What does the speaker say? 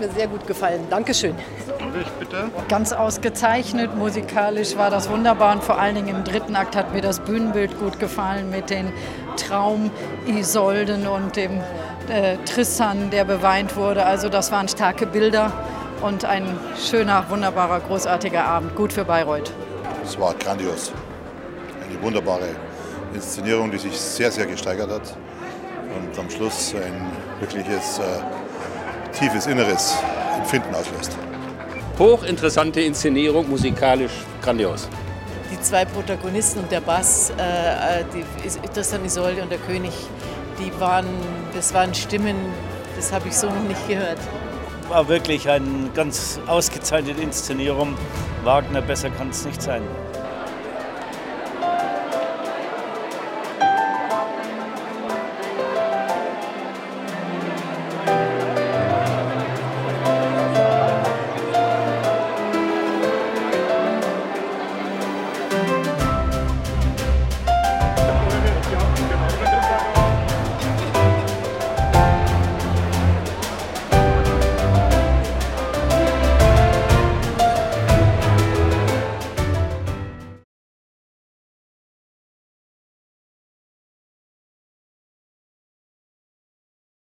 Mir sehr gut gefallen. Dankeschön. Ganz ausgezeichnet, musikalisch war das wunderbar und vor allen Dingen im dritten Akt hat mir das Bühnenbild gut gefallen mit den Traum-Isolden und dem äh, Tristan, der beweint wurde. Also das waren starke Bilder und ein schöner, wunderbarer, großartiger Abend. Gut für Bayreuth. Es war grandios. Eine wunderbare Inszenierung, die sich sehr, sehr gesteigert hat. Und am Schluss ein wirkliches äh, tiefes inneres Empfinden auslöst. Hochinteressante Inszenierung, musikalisch grandios. Die zwei Protagonisten und der Bass, äh, die, Tristan Isolde und der König, die waren, das waren Stimmen, das habe ich so noch nicht gehört. War wirklich eine ganz ausgezeichnete Inszenierung. Wagner, besser kann es nicht sein.